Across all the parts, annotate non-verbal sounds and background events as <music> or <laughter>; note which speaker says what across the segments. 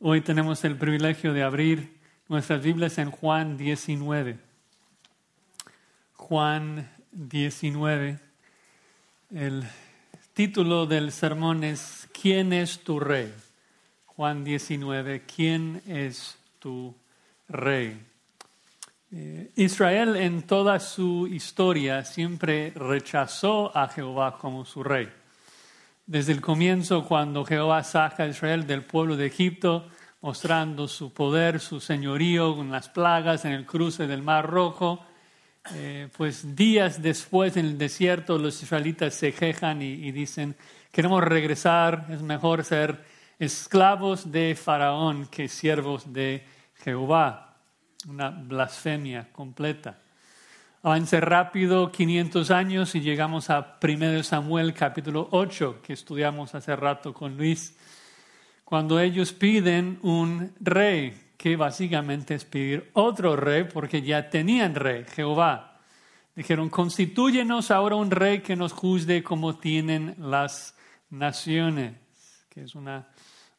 Speaker 1: Hoy tenemos el privilegio de abrir nuestras Biblias en Juan 19. Juan 19. El título del sermón es ¿Quién es tu rey? Juan 19. ¿Quién es tu rey? Eh, Israel en toda su historia siempre rechazó a Jehová como su rey. Desde el comienzo, cuando Jehová saca a Israel del pueblo de Egipto, mostrando su poder, su señorío con las plagas en el cruce del Mar Rojo, eh, pues días después en el desierto los israelitas se quejan y, dicen, queremos regresar, es mejor ser esclavos de Faraón que siervos de Jehová. Una blasfemia completa. Avance rápido 500 años y llegamos a 1 Samuel capítulo 8 que estudiamos hace rato con Luis, cuando ellos piden un rey, que básicamente es pedir otro rey porque ya tenían rey, Jehová. Dijeron, constituyenos ahora un rey que nos juzgue como tienen las naciones, que es una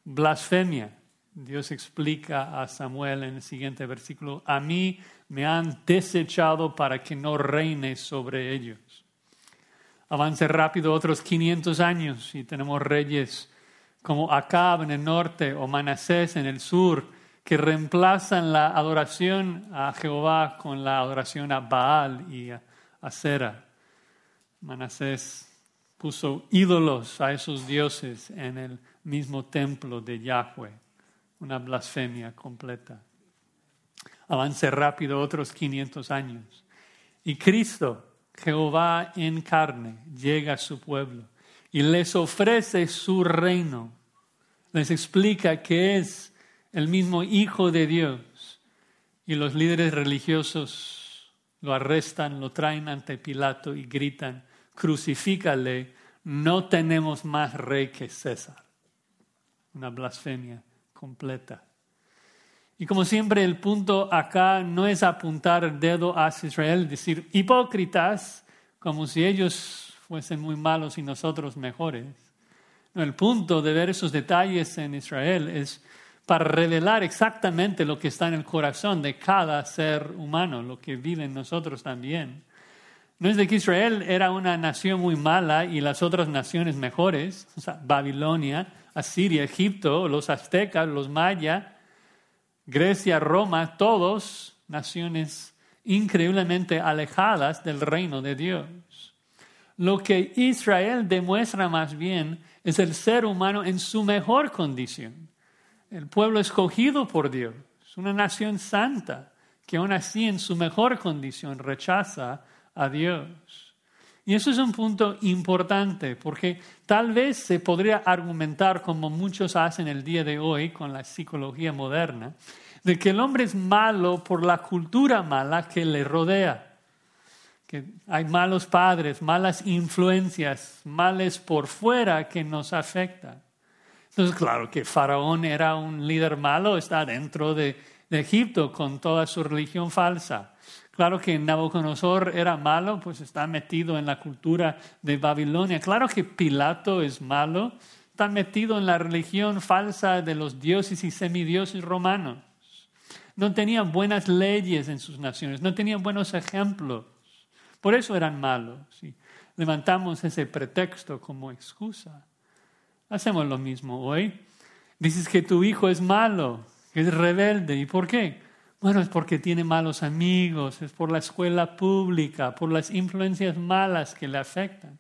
Speaker 1: blasfemia. Dios explica a Samuel en el siguiente versículo, a mí me han desechado para que no reine sobre ellos. Avance rápido otros 500 años y tenemos reyes como Acab en el norte o Manasés en el sur, que reemplazan la adoración a Jehová con la adoración a Baal y a Acera. Manasés puso ídolos a esos dioses en el mismo templo de Yahweh, una blasfemia completa avance rápido otros 500 años. Y Cristo, Jehová en carne, llega a su pueblo y les ofrece su reino. Les explica que es el mismo Hijo de Dios. Y los líderes religiosos lo arrestan, lo traen ante Pilato y gritan, crucifícale, no tenemos más rey que César. Una blasfemia completa. Y como siempre, el punto acá no es apuntar el dedo hacia Israel, decir hipócritas, como si ellos fuesen muy malos y nosotros mejores. No, el punto de ver esos detalles en Israel es para revelar exactamente lo que está en el corazón de cada ser humano, lo que vive en nosotros también. No es de que Israel era una nación muy mala y las otras naciones mejores, o sea, Babilonia, Asiria, Egipto, los aztecas, los mayas, Grecia, Roma, todos naciones increíblemente alejadas del reino de Dios. Lo que Israel demuestra más bien es el ser humano en su mejor condición. El pueblo escogido por Dios, una nación santa que aún así en su mejor condición rechaza a Dios. Y eso es un punto importante porque tal vez se podría argumentar, como muchos hacen el día de hoy con la psicología moderna, de que el hombre es malo por la cultura mala que le rodea. Que hay malos padres, malas influencias, males por fuera que nos afectan. Entonces, claro que Faraón era un líder malo, está dentro de, de Egipto con toda su religión falsa. Claro que Nabucodonosor era malo, pues está metido en la cultura de Babilonia. Claro que Pilato es malo, está metido en la religión falsa de los dioses y semidioses romanos. No tenían buenas leyes en sus naciones, no tenían buenos ejemplos. Por eso eran malos. Levantamos ese pretexto como excusa. Hacemos lo mismo hoy. Dices que tu hijo es malo, es rebelde. ¿Y por qué? Bueno, es porque tiene malos amigos, es por la escuela pública, por las influencias malas que le afectan.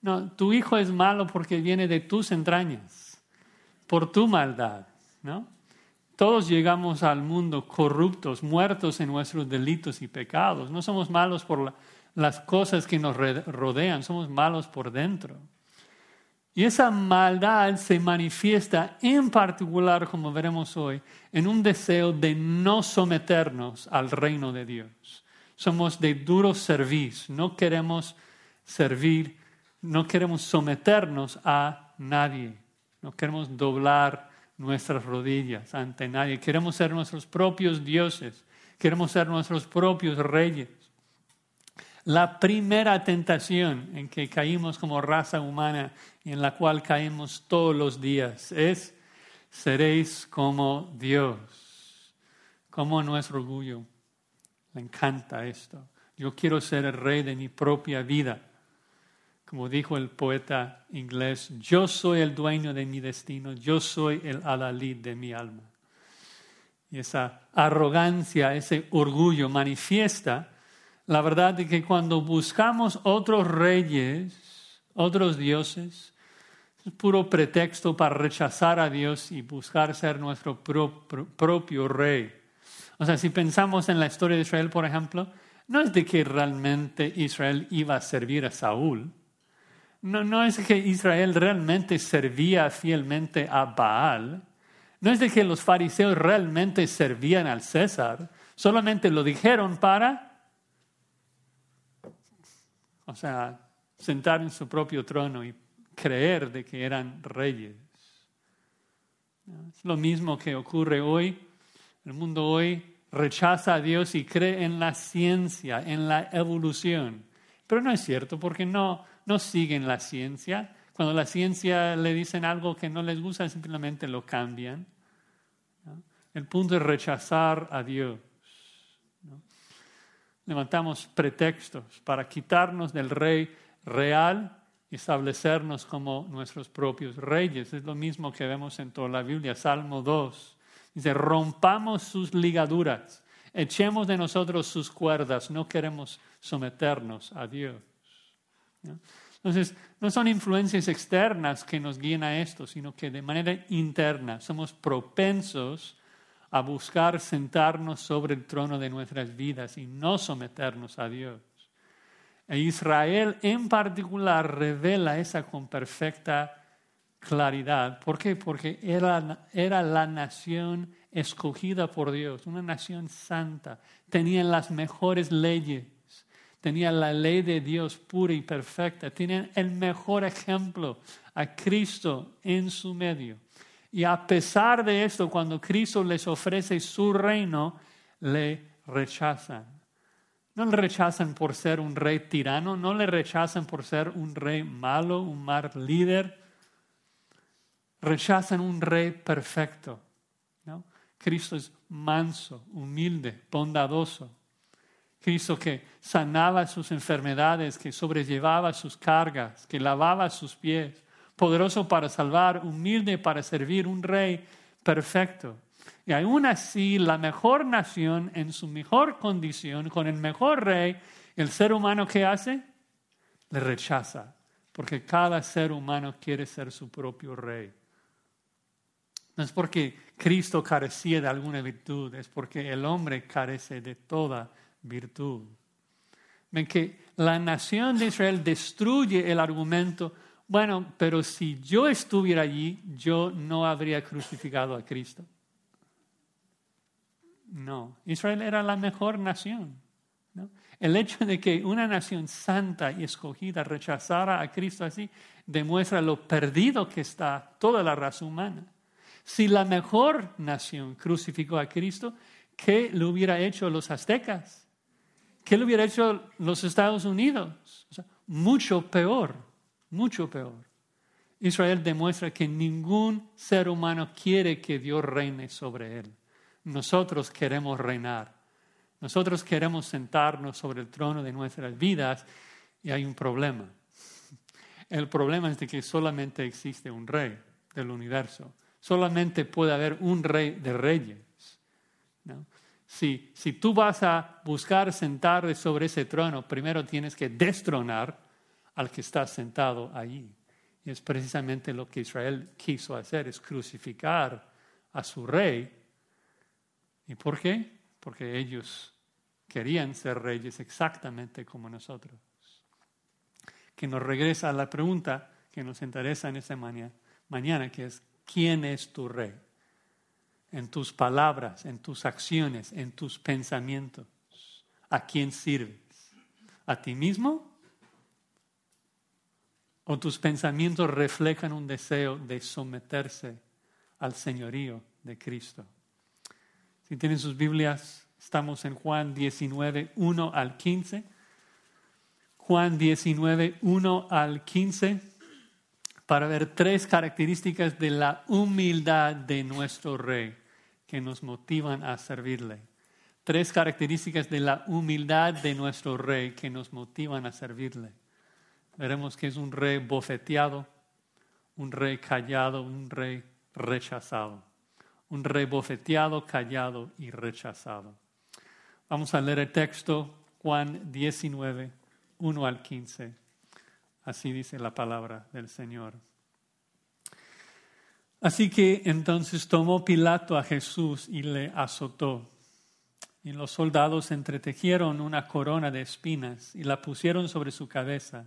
Speaker 1: No, tu hijo es malo porque viene de tus entrañas, por tu maldad, ¿no? Todos llegamos al mundo corruptos, muertos en nuestros delitos y pecados. No somos malos por las cosas que nos rodean, somos malos por dentro. Y esa maldad se manifiesta en particular, como veremos hoy, en un deseo de no someternos al reino de Dios. Somos de duro servicio, no queremos servir, no queremos someternos a nadie, no queremos doblar nuestras rodillas ante nadie, queremos ser nuestros propios dioses, queremos ser nuestros propios reyes. La primera tentación en que caímos como raza humana y en la cual caemos todos los días es seréis como Dios. Como nuestro orgullo. Le encanta esto. Yo quiero ser el rey de mi propia vida. Como dijo el poeta inglés, yo soy el dueño de mi destino, yo soy el alalid de mi alma. Y esa arrogancia, ese orgullo manifiesta la verdad de que cuando buscamos otros reyes, otros dioses, es puro pretexto para rechazar a Dios y buscar ser nuestro propio rey. O sea, si pensamos en la historia de Israel, por ejemplo, no es de que realmente Israel iba a servir a Saúl, no, no es que Israel realmente servía fielmente a Baal. No es de que los fariseos realmente servían al César. Solamente lo dijeron para, o sea, sentar en su propio trono y creer de que eran reyes. Es lo mismo que ocurre hoy. El mundo hoy rechaza a Dios y cree en la ciencia, en la evolución. Pero no es cierto porque no, no siguen la ciencia. Cuando la ciencia le dicen algo que no les gusta, simplemente lo cambian. El punto es rechazar a Dios. Levantamos pretextos para quitarnos del rey real y establecernos como nuestros propios reyes. Es lo mismo que vemos en toda la Biblia. Salmo 2. Dice, rompamos sus ligaduras, echemos de nosotros sus cuerdas, no queremos someternos a Dios. Entonces, no son influencias externas que nos guían a esto, sino que de manera interna somos propensos a buscar sentarnos sobre el trono de nuestras vidas y no someternos a Dios. E Israel en particular revela esa con perfecta claridad. ¿Por qué? Porque era, era la nación escogida por Dios, una nación santa. Tenían las mejores leyes tenían la ley de Dios pura y perfecta, tenían el mejor ejemplo a Cristo en su medio. Y a pesar de esto, cuando Cristo les ofrece su reino, le rechazan. No le rechazan por ser un rey tirano, no le rechazan por ser un rey malo, un mal líder. Rechazan un rey perfecto. Cristo es manso, humilde, bondadoso. Cristo que sanaba sus enfermedades, que sobrellevaba sus cargas, que lavaba sus pies, poderoso para salvar, humilde para servir, un rey perfecto. Y aún así, la mejor nación en su mejor condición, con el mejor rey, el ser humano que hace, le rechaza, porque cada ser humano quiere ser su propio rey. No es porque Cristo carecía de alguna virtud, es porque el hombre carece de toda virtud. Ven que la nación de Israel destruye el argumento, bueno, pero si yo estuviera allí, yo no habría crucificado a Cristo. No, Israel era la mejor nación. El hecho de que una nación santa y escogida rechazara a Cristo así demuestra lo perdido que está toda la raza humana. Si la mejor nación crucificó a Cristo, ¿qué le hubiera hecho los aztecas? ¿Qué le hubiera hecho los Estados Unidos? mucho peor, mucho peor. Israel demuestra que ningún ser humano quiere que Dios reine sobre él. Nosotros queremos reinar. Nosotros queremos sentarnos sobre el trono de nuestras vidas y hay un problema. El problema es de que solamente existe un rey del universo. Solamente puede haber un rey de reyes. Si, si tú vas a buscar sentar sobre ese trono, primero tienes que destronar al que está sentado allí. Y es precisamente lo que Israel quiso hacer, es crucificar a su rey. ¿Y por qué? Porque ellos querían ser reyes exactamente como nosotros. Que nos regresa a la pregunta que nos interesa en esta mañana, mañana que es, ¿quién es tu rey? en tus palabras, en tus acciones, en tus pensamientos. ¿A quién sirves? ¿A ti mismo? ¿O tus pensamientos reflejan un deseo de someterse al señorío de Cristo? Si tienen sus Biblias, estamos en Juan 19, 1 al 15. Juan 19, 1 al 15. para ver tres características de la humildad de nuestro rey que nos motivan a servirle. Tres características de la humildad de nuestro rey que nos motivan a servirle. Veremos que es un rey bofeteado, un rey callado, un rey rechazado. Un rey bofeteado, callado y rechazado. Vamos a leer el texto Juan 19, 1 al 15. Así dice la palabra del Señor. Así que entonces tomó Pilato a Jesús y le azotó. Y los soldados entretejieron una corona de espinas y la pusieron sobre su cabeza.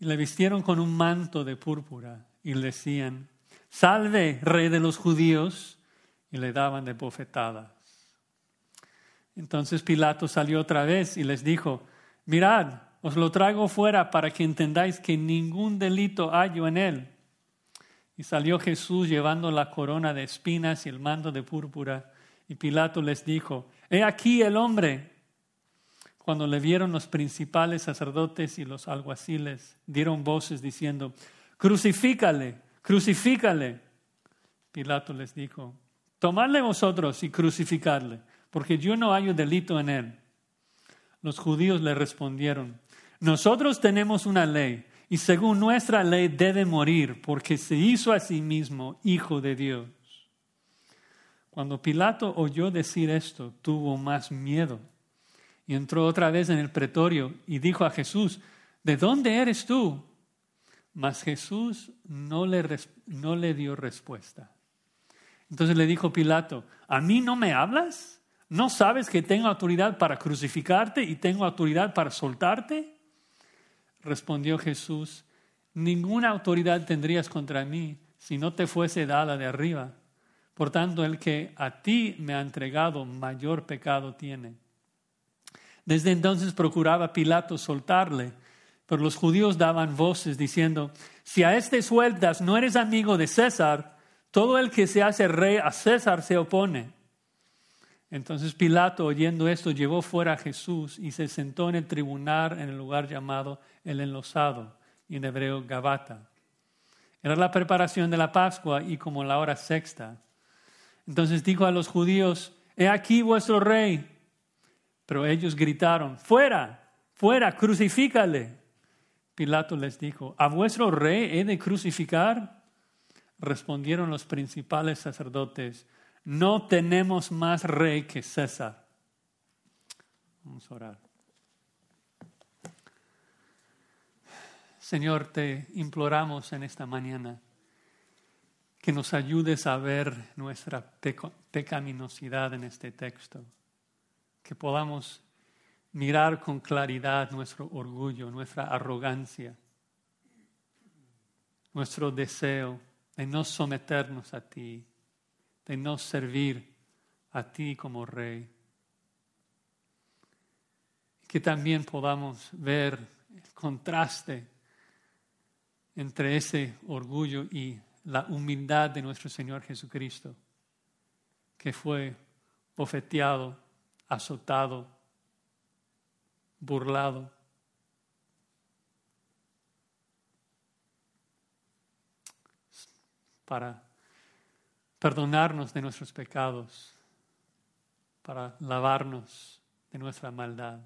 Speaker 1: Y le vistieron con un manto de púrpura y le decían, Salve, rey de los judíos. Y le daban de bofetadas. Entonces Pilato salió otra vez y les dijo, Mirad, os lo traigo fuera para que entendáis que ningún delito hallo en él. Y salió Jesús llevando la corona de espinas y el manto de púrpura. Y Pilato les dijo, He aquí el hombre. Cuando le vieron los principales sacerdotes y los alguaciles, dieron voces diciendo, Crucifícale, crucifícale. Pilato les dijo, Tomadle vosotros y crucificadle, porque yo no hallo delito en él. Los judíos le respondieron, Nosotros tenemos una ley y según nuestra ley debe morir porque se hizo a sí mismo hijo de Dios. Cuando Pilato oyó decir esto, tuvo más miedo y entró otra vez en el pretorio y dijo a Jesús, ¿de dónde eres tú? Mas Jesús no le, no le dio respuesta. Entonces le dijo Pilato, ¿a mí no me hablas? ¿No sabes que tengo autoridad para crucificarte y tengo autoridad para soltarte? Respondió Jesús, ninguna autoridad tendrías contra mí si no te fuese dada de arriba. Por tanto, el que a ti me ha entregado mayor pecado tiene. Desde entonces procuraba Pilato soltarle, pero los judíos daban voces diciendo, si a este sueltas no eres amigo de César, todo el que se hace rey a César se opone. Entonces Pilato, oyendo esto, llevó fuera a Jesús y se sentó en el tribunal en el lugar llamado el enlosado, y en hebreo Gabata. Era la preparación de la Pascua y como la hora sexta. Entonces dijo a los judíos, he aquí vuestro rey. Pero ellos gritaron, fuera, fuera, crucifícale. Pilato les dijo, ¿a vuestro rey he de crucificar? Respondieron los principales sacerdotes, no tenemos más rey que César. Vamos a orar. Señor, te imploramos en esta mañana que nos ayudes a ver nuestra pecaminosidad en este texto, que podamos mirar con claridad nuestro orgullo, nuestra arrogancia, nuestro deseo de no someternos a ti, de no servir a ti como rey. Que también podamos ver el contraste entre ese orgullo y la humildad de nuestro Señor Jesucristo, que fue bofeteado, azotado, burlado. para perdonarnos de nuestros pecados, para lavarnos de nuestra maldad.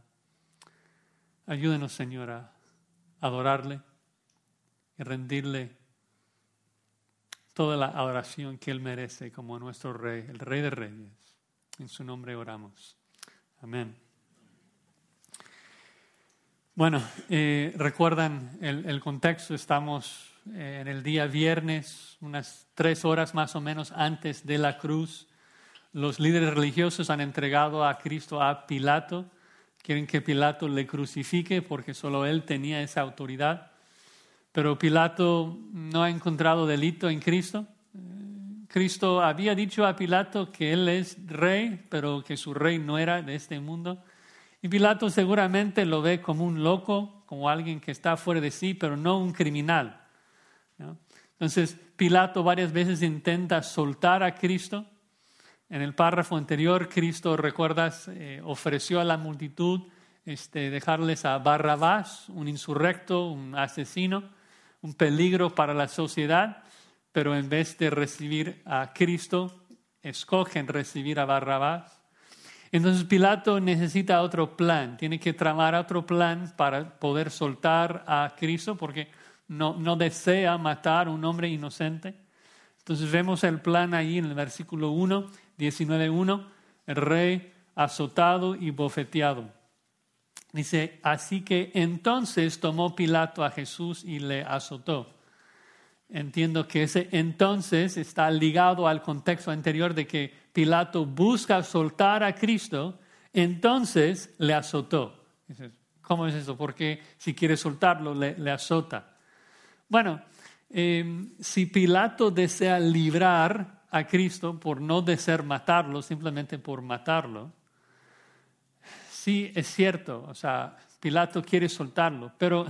Speaker 1: Ayúdenos, Señor, a adorarle y rendirle toda la adoración que Él merece como nuestro Rey, el Rey de Reyes. En su nombre oramos. Amén. Bueno, eh, recuerdan el, el contexto, estamos eh, en el día viernes, unas tres horas más o menos antes de la cruz, los líderes religiosos han entregado a Cristo a Pilato. Quieren que Pilato le crucifique porque solo él tenía esa autoridad. Pero Pilato no ha encontrado delito en Cristo. Cristo había dicho a Pilato que él es rey, pero que su rey no era de este mundo. Y Pilato seguramente lo ve como un loco, como alguien que está fuera de sí, pero no un criminal. Entonces, Pilato varias veces intenta soltar a Cristo. En el párrafo anterior, Cristo, recuerdas, eh, ofreció a la multitud este, dejarles a Barrabás, un insurrecto, un asesino, un peligro para la sociedad, pero en vez de recibir a Cristo, escogen recibir a Barrabás. Entonces Pilato necesita otro plan, tiene que tramar otro plan para poder soltar a Cristo, porque no, no desea matar a un hombre inocente. Entonces vemos el plan ahí en el versículo 1, 19.1, el rey azotado y bofeteado. Dice, así que entonces tomó Pilato a Jesús y le azotó. Entiendo que ese entonces está ligado al contexto anterior de que Pilato busca soltar a Cristo, entonces le azotó. ¿Cómo es eso? Porque si quiere soltarlo, le, azota. Bueno, em, si Pilato desea librar a Cristo por no desear matarlo, simplemente por matarlo, sí es cierto, o sea, Pilato quiere soltarlo, pero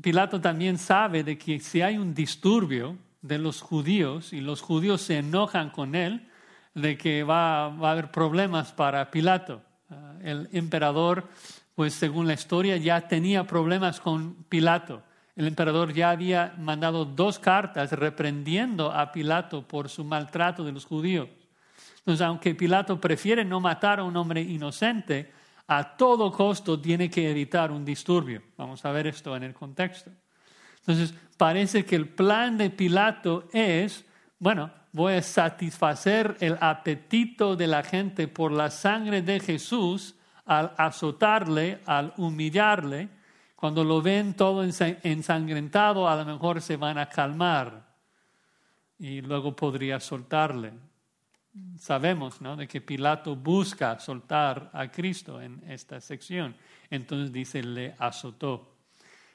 Speaker 1: Pilato también sabe de que si hay un disturbio de los judíos y los judíos se enojan con él, de que va, a haber problemas para Pilato. Ah, el emperador, pues según la historia, ya tenía problemas con Pilato. El emperador ya había mandado dos cartas reprendiendo a Pilato por su maltrato de los judíos. Entonces, aunque Pilato prefiere no matar a un hombre inocente, a todo costo tiene que evitar un disturbio. Vamos a ver esto en el contexto. Entonces, parece que el plan de Pilato es, bueno, voy a satisfacer el apetito de la gente por la sangre de Jesús al azotarle, al humillarle. Cuando lo ven todo ensangrentado, a lo mejor se van a calmar y luego podría soltarle sabemos ¿no? de que Pilato busca soltar a Cristo en esta sección. Entonces dice, le azotó.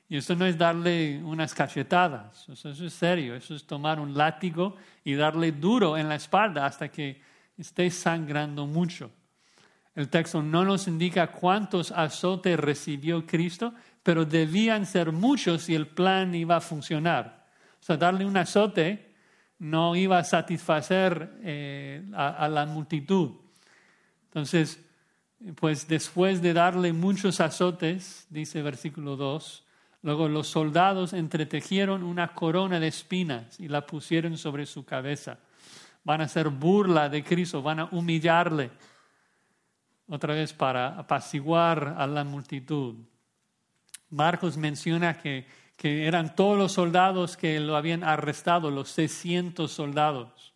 Speaker 1: Y eso no es darle unas cachetadas, eso, es serio, eso es tomar un látigo y darle duro en la espalda hasta que esté sangrando mucho. El texto no nos indica cuántos azotes recibió Cristo, pero debían ser muchos si el plan iba a funcionar. O sea, darle un azote no iba a satisfacer eh, a, la multitud. Entonces, pues después de darle muchos azotes, dice versículo 2, luego los soldados entretejieron una corona de espinas y la pusieron sobre su cabeza. Van a hacer burla de Cristo, van a humillarle, otra vez para apaciguar a la multitud. Marcos menciona que que eran todos los soldados que lo habían arrestado, los 600 soldados.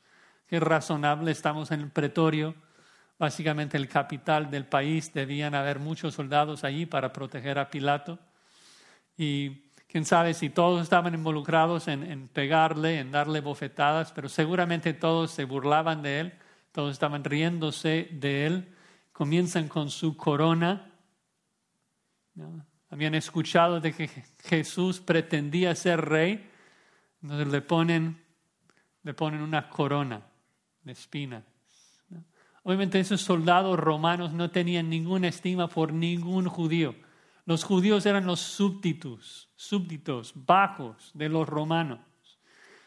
Speaker 1: Qué razonable, estamos en el pretorio, básicamente el capital del país, debían haber muchos soldados allí para proteger a Pilato. Y quién sabe si todos estaban involucrados en, en pegarle, en darle bofetadas, pero seguramente todos se burlaban de él, todos estaban riéndose de él. Comienzan con su corona. Habían escuchado de que Jesús pretendía ser rey, entonces le ponen, le ponen una corona de espinas. Obviamente esos soldados romanos no tenían ninguna estima por ningún judío. Los judíos eran los súbditos, súbditos, bajos de los romanos.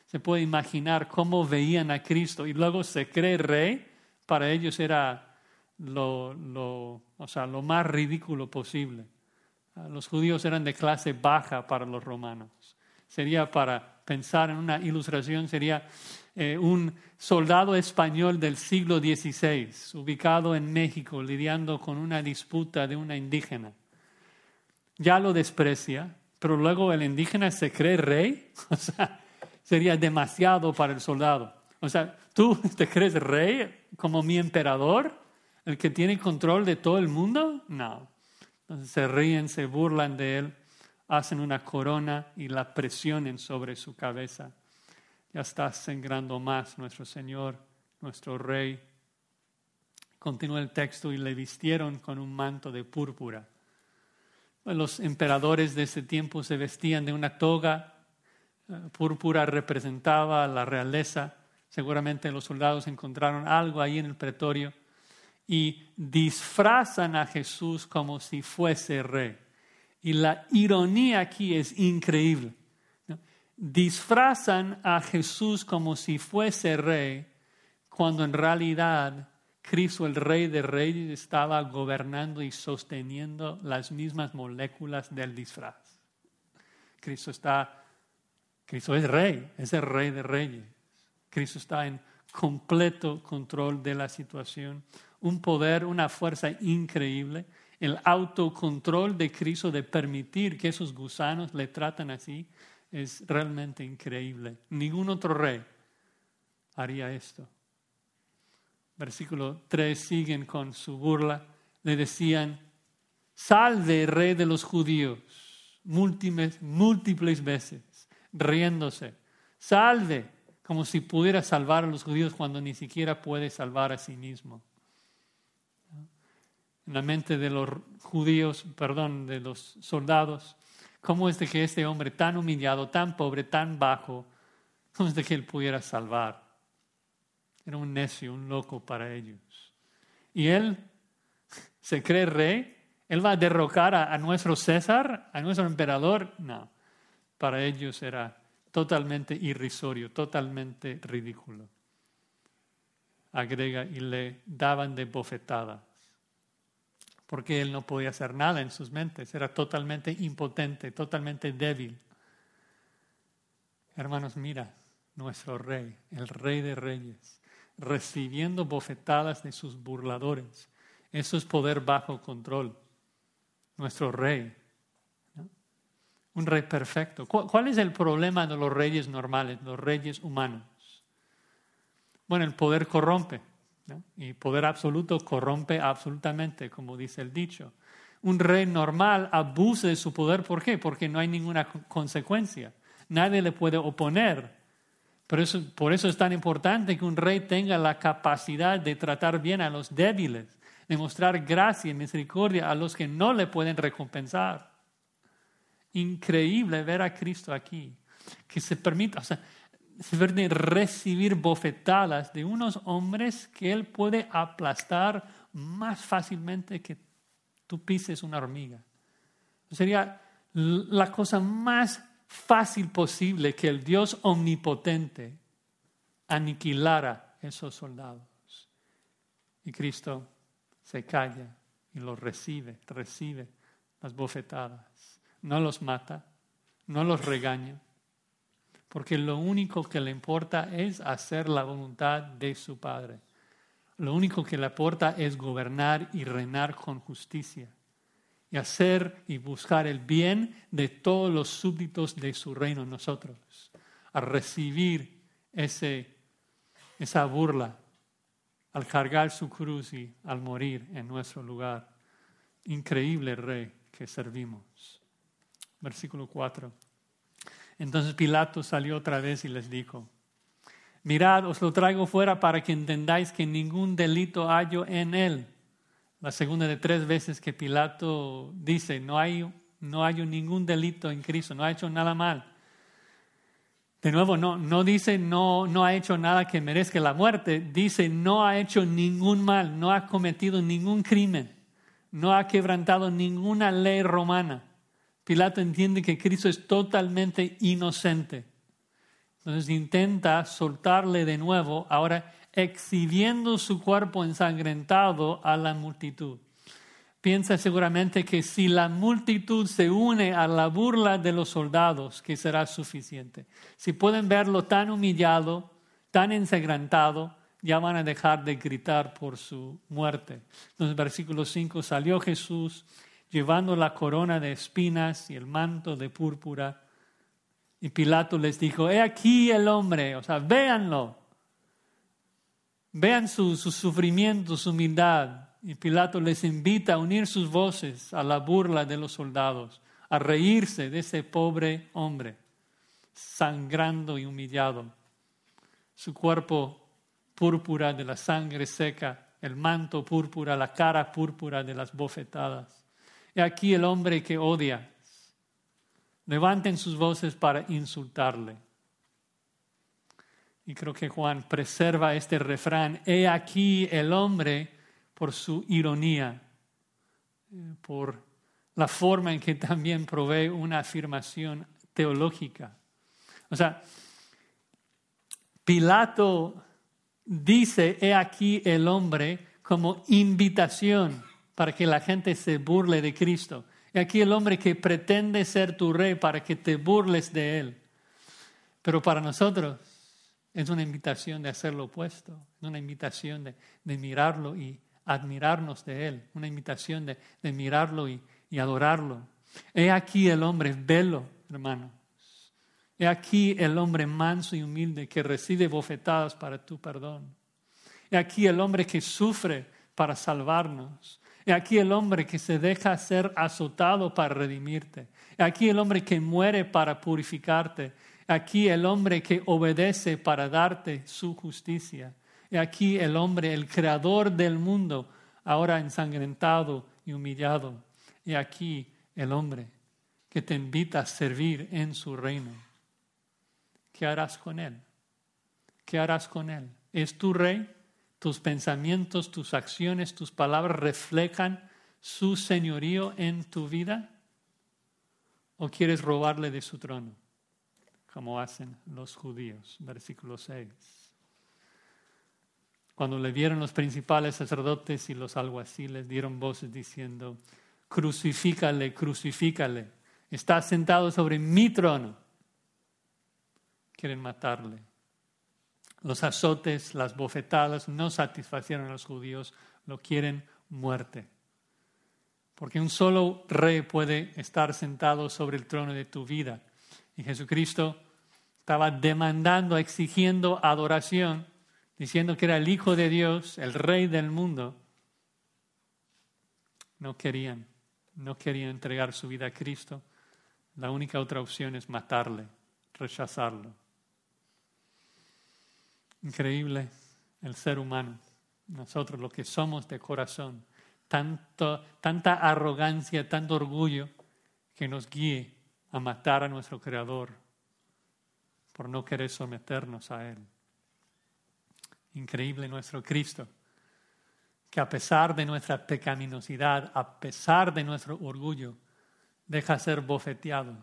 Speaker 1: Se puede imaginar cómo veían a Cristo y luego se cree rey, para ellos era lo, lo, o sea, lo más ridículo posible. Los judíos eran de clase baja para los romanos. Sería para pensar en una ilustración, sería eh, un soldado español del siglo XVI, ubicado en México, lidiando con una disputa de una indígena. Ya lo desprecia, pero luego el indígena se cree rey. <laughs> O sea, sería demasiado para el soldado. O sea, ¿tú <laughs> te crees rey como mi emperador, el que tiene control de todo el mundo? No. Entonces se ríen, se burlan de él, hacen una corona y la presionen sobre su cabeza. Ya está sangrando más nuestro Señor, nuestro Rey. Continúa el texto y le vistieron con un manto de púrpura. Los emperadores de ese tiempo se vestían de una toga. Eh, púrpura representaba la realeza. Seguramente los soldados encontraron algo ahí en el pretorio y disfrazan a Jesús como si fuese rey. Y la ironía aquí es increíble. Disfrazan a Jesús como si fuese rey, cuando en realidad Cristo, el rey de reyes, estaba gobernando y sosteniendo las mismas moléculas del disfraz. Cristo está Cristo es rey, es el rey de reyes. Cristo está en completo control de la situación, un poder, una fuerza increíble, el autocontrol de Cristo de permitir que esos gusanos le traten así es realmente increíble. Ningún otro rey haría esto. Versículo 3 siguen con su burla. Le decían, salve rey de los judíos, múltiples, múltiples veces, riéndose. Salve, como si pudiera salvar a los judíos cuando ni siquiera puede salvar a sí mismo. En la mente de los judíos, perdón, de los soldados, ¿cómo es de que este hombre tan humillado, tan pobre, tan bajo, cómo es de que él pudiera salvar? Era un necio, un loco para ellos. Y él <laughs> se cree rey, él va a derrocar a, nuestro César, a nuestro emperador. No, para ellos era totalmente irrisorio, totalmente ridículo. Agrega, y le daban de bofetadas, porque él no podía hacer nada en sus mentes, era totalmente impotente, totalmente débil. Hermanos, mira, nuestro rey, el rey de reyes, recibiendo bofetadas de sus burladores. Eso es poder bajo control. Nuestro rey, un rey perfecto. ¿Cuál es el problema de los reyes normales, los reyes humanos? Bueno, el poder corrompe. Y poder absoluto corrompe absolutamente, como dice el dicho. Un rey normal abusa de su poder. ¿Por qué? Porque no hay ninguna consecuencia. Nadie le puede oponer. Por eso, por eso es tan importante que un rey tenga la capacidad de tratar bien a los débiles, de mostrar gracia y misericordia a los que no le pueden recompensar increíble ver a Cristo aquí, que se permita, se permite recibir bofetadas de unos hombres que Él puede aplastar más fácilmente que tú pises una hormiga. Sería la cosa más fácil posible que el Dios omnipotente aniquilara esos soldados. Y Cristo se calla y los recibe, recibe las bofetadas no los mata, no los regaña, porque lo único que le importa es hacer la voluntad de su Padre. Lo único que le importa es gobernar y reinar con justicia y hacer y buscar el bien de todos los súbditos de su reino nosotros, a recibir esa burla, al cargar su cruz y al morir en nuestro lugar. Increíble rey que servimos versículo 4. Entonces Pilato salió otra vez y les dijo, mirad, os lo traigo fuera para que entendáis que ningún delito hallo en él. La segunda de tres veces que Pilato dice, no hay, no hay ningún delito en Cristo, no ha hecho nada mal. De nuevo, no, no dice no, no ha hecho nada que merezca la muerte, dice no ha hecho ningún mal, no ha cometido ningún crimen, no ha quebrantado ninguna ley romana. Pilato entiende que Cristo es totalmente inocente. Entonces intenta soltarle de nuevo, ahora exhibiendo su cuerpo ensangrentado a la multitud. Piensa seguramente que si la multitud se une a la burla de los soldados, que será suficiente. Si pueden verlo tan humillado, tan ensangrentado, ya van a dejar de gritar por su muerte. Entonces, versículo 5, salió Jesús llevando la corona de espinas y el manto de púrpura. Y Pilato les dijo, he aquí el hombre, o sea, véanlo, vean su, su sufrimiento, su humildad. Y Pilato les invita a unir sus voces a la burla de los soldados, a reírse de ese pobre hombre, sangrando y humillado. Su cuerpo púrpura de la sangre seca, el manto púrpura, la cara púrpura de las bofetadas. He aquí el hombre que odia. Levanten sus voces para insultarle. Y creo que Juan preserva este refrán. He aquí el hombre por su ironía, por la forma en que también provee una afirmación teológica. O sea, Pilato dice, he aquí el hombre como invitación para que la gente se burle de Cristo. Y aquí el hombre que pretende ser tu rey para que te burles de él. Pero para nosotros es una invitación de hacer lo opuesto, es una invitación de, de mirarlo y admirarnos de Él, una invitación de, de mirarlo y, y adorarlo. He aquí el hombre velo, hermano. He aquí el hombre manso y humilde que recibe bofetadas para tu perdón. He aquí el hombre que sufre para salvarnos. He aquí el hombre que se deja ser azotado para redimirte. He aquí el hombre que muere para purificarte. He aquí el hombre que obedece para darte su justicia. He aquí el hombre, el creador del mundo, ahora ensangrentado y humillado. He aquí el hombre que te invita a servir en su reino. ¿Qué harás con él? ¿Qué harás con él? ¿Es tu rey? ¿Tus pensamientos, tus acciones, tus palabras reflejan su señorío en tu vida? ¿O quieres robarle de su trono? Como hacen los judíos. Versículo 6. Cuando le vieron los principales sacerdotes y los alguaciles, dieron voces diciendo, crucifícale, crucifícale. Está sentado sobre mi trono. Quieren matarle. Los azotes, las bofetadas no satisfacieron a los judíos, lo quieren muerte. Porque un solo rey puede estar sentado sobre el trono de tu vida. Y Jesucristo estaba demandando, exigiendo adoración, diciendo que era el Hijo de Dios, el Rey del mundo. No querían no querían entregar su vida a Cristo, la única otra opción es matarle, rechazarlo. Increíble el ser humano, nosotros lo que somos de corazón, tanto, tanta arrogancia, tanto orgullo que nos guíe a matar a nuestro Creador por no querer someternos a Él. Increíble nuestro Cristo que a pesar de nuestra pecaminosidad, a pesar de nuestro orgullo, deja ser bofeteado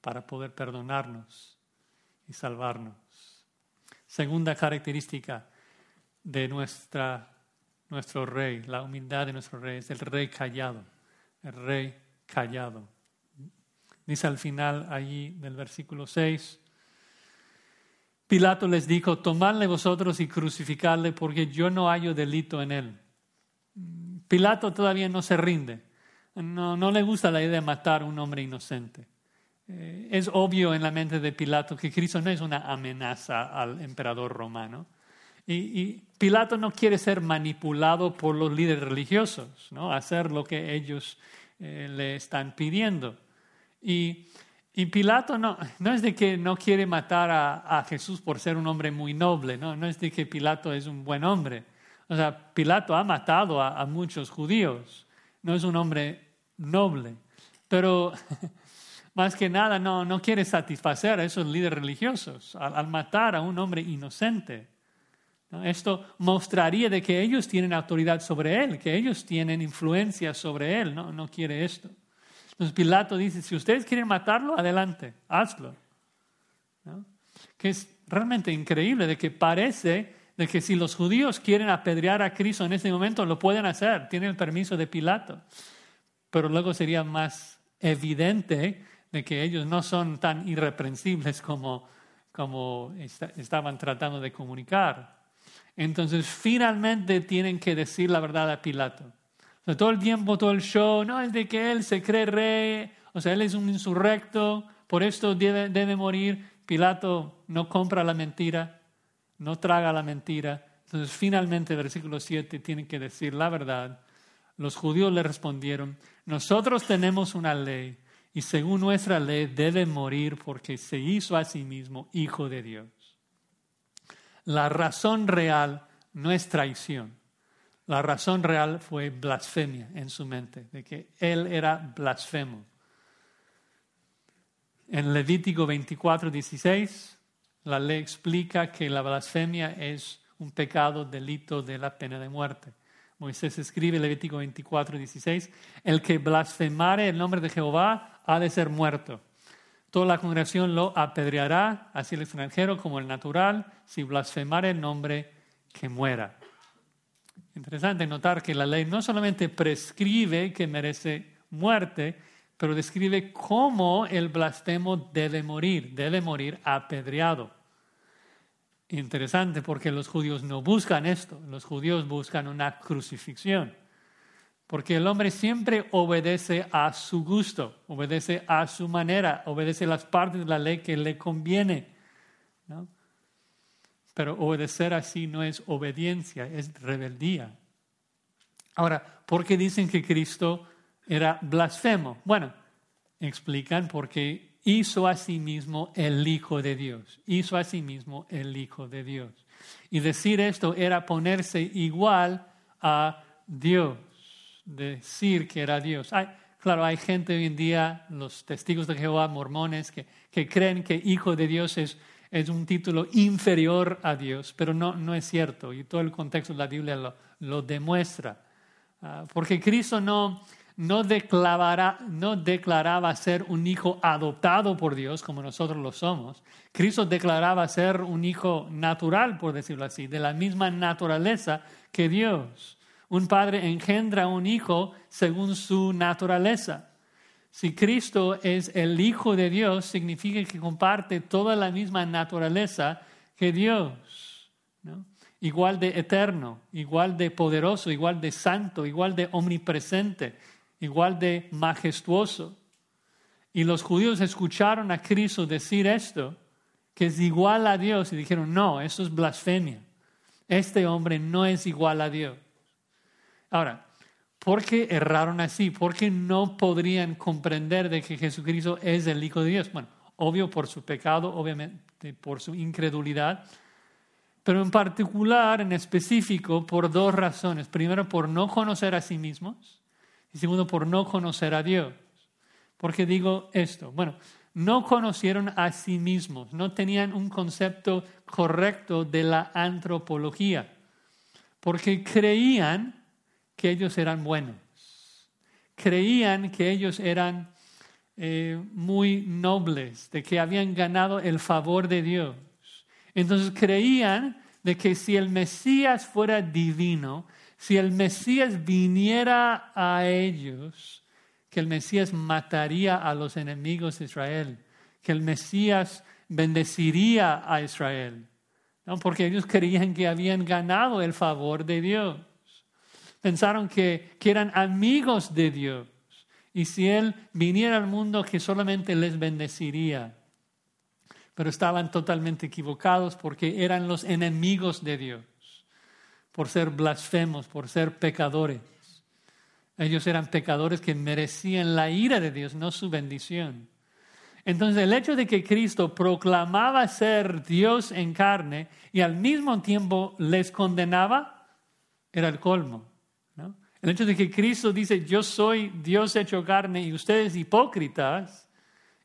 Speaker 1: para poder perdonarnos y salvarnos. Segunda característica de nuestro rey, la humildad de nuestro rey, es el rey callado, el rey callado. Dice al final allí del versículo 6, Pilato les dijo, tomadle vosotros y crucificadle porque yo no hallo delito en él. Pilato todavía no se rinde. No, no le gusta la idea de matar a un hombre inocente. Eh, es obvio en la mente de Pilato que Cristo no es una amenaza al emperador romano. Y, Pilato no quiere ser manipulado por los líderes religiosos, ¿no? hacer lo que ellos eh, le están pidiendo. Y, y Pilato no, no, es de que no quiere matar a, a, Jesús por ser un hombre muy noble, ¿no? no es de que Pilato es un buen hombre. O sea, Pilato ha matado a, muchos judíos, no es un hombre noble, pero <laughs> más que nada no, no quiere satisfacer a esos líderes religiosos al, matar a un hombre inocente. Esto mostraría de que ellos tienen autoridad sobre él, que ellos tienen influencia sobre él, no, no quiere esto. Entonces Pilato dice, si ustedes quieren matarlo, adelante, hazlo. Que es realmente increíble de que parece de que si los judíos quieren apedrear a Cristo en este momento, lo pueden hacer, tienen el permiso de Pilato. Pero luego sería más evidente de que ellos no son tan irreprensibles como, como estaban tratando de comunicar. Entonces, finalmente tienen que decir la verdad a Pilato. Todo el tiempo, todo el show, no es de que él se cree rey, o sea, él es un insurrecto, por esto debe, debe morir. Pilato no compra la mentira, no traga la mentira. Entonces, finalmente, versículo 7 tiene que decir la verdad. Los judíos le respondieron, nosotros tenemos una ley y según nuestra ley debe morir porque se hizo a sí mismo hijo de Dios. La razón real no es traición. La razón real fue blasfemia en su mente, de que él era blasfemo. En Levítico 24, 16, la ley explica que la blasfemia es un pecado, delito de la pena de muerte. Moisés escribe Levítico 24, 16, el que blasfemare el nombre de Jehová ha de ser muerto. Toda la congregación lo apedreará, así el extranjero como el natural, si blasfemare el nombre que muera. Interesante notar que la ley no solamente prescribe que merece muerte, pero describe cómo el blasfemo debe morir, debe morir apedreado. Interesante porque los judíos no buscan esto, los judíos buscan una crucifixión, porque el hombre siempre obedece a su gusto, obedece a su manera, obedece las partes de la ley que le conviene. Pero obedecer así no es obediencia, es rebeldía. Ahora, ¿por qué dicen que Cristo era blasfemo? Bueno, explican porque hizo a sí mismo el Hijo de Dios, hizo a sí mismo el Hijo de Dios. Y decir esto era ponerse igual a Dios, decir que era Dios. claro, hay gente hoy en día, los testigos de Jehová, mormones, que, que creen que Hijo de Dios es es un título inferior a Dios, pero no, no es cierto y todo el contexto de la Biblia lo, lo demuestra. Ah, porque Cristo no, no, declaraba ser un hijo adoptado por Dios como nosotros lo somos. Cristo declaraba ser un hijo natural, por decirlo así, de la misma naturaleza que Dios. Un padre engendra un hijo según su naturaleza. Si Cristo es el Hijo de Dios, significa que comparte toda la misma naturaleza que Dios. Igual de eterno, igual de poderoso, igual de santo, igual de omnipresente, igual de majestuoso. Y los judíos escucharon a Cristo decir esto, que es igual a Dios, y dijeron, no, eso es blasfemia. Este hombre no es igual a Dios. Ahora, ¿Por qué erraron así? ¿Por qué no podrían comprender de que Jesucristo es el Hijo de Dios? Bueno, obvio por su pecado, obviamente por su incredulidad, pero en particular, en específico, por dos razones. Primero, por no conocer a sí mismos y segundo, por no conocer a Dios. ¿Por qué digo esto? Bueno, no conocieron a sí mismos, no tenían un concepto correcto de la antropología, porque creían que ellos eran buenos. Creían que ellos eran eh, muy nobles, de que habían ganado el favor de Dios. Entonces creían de que si el Mesías fuera divino, si el Mesías viniera a ellos, que el Mesías mataría a los enemigos de Israel, que el Mesías bendeciría a Israel, ¿no? porque ellos creían que habían ganado el favor de Dios. Pensaron que, eran amigos de Dios. Y si Él viniera al mundo, que solamente les bendeciría. Pero estaban totalmente equivocados porque eran los enemigos de Dios, por ser blasfemos, por ser pecadores. Ellos eran pecadores que merecían la ira de Dios, no su bendición. Entonces el hecho de que Cristo proclamaba ser Dios en carne y al mismo tiempo les condenaba era el colmo. El hecho de que Cristo dice, yo soy Dios hecho carne y ustedes hipócritas,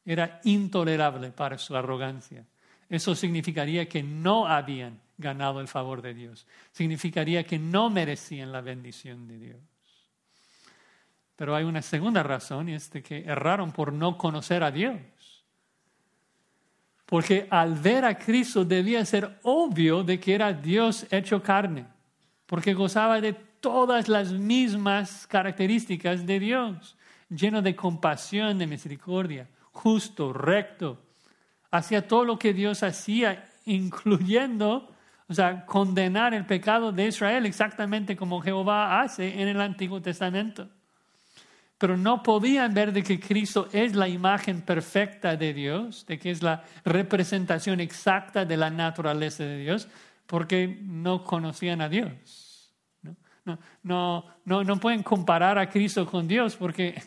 Speaker 1: era intolerable para su arrogancia. Eso significaría que no habían ganado el favor de Dios. Significaría que no merecían la bendición de Dios. Pero hay una segunda razón y es de que erraron por no conocer a Dios. Porque al ver a Cristo debía ser obvio de que era Dios hecho carne, porque gozaba de todas las mismas características de Dios, lleno de compasión, de misericordia, justo, recto. Hacía todo lo que Dios hacía, incluyendo, o sea, condenar el pecado de Israel exactamente como Jehová hace en el Antiguo Testamento. Pero no podían ver de que Cristo es la imagen perfecta de Dios, de que es la representación exacta de la naturaleza de Dios, porque no conocían a Dios. No, no, no, pueden comparar a Cristo con Dios porque,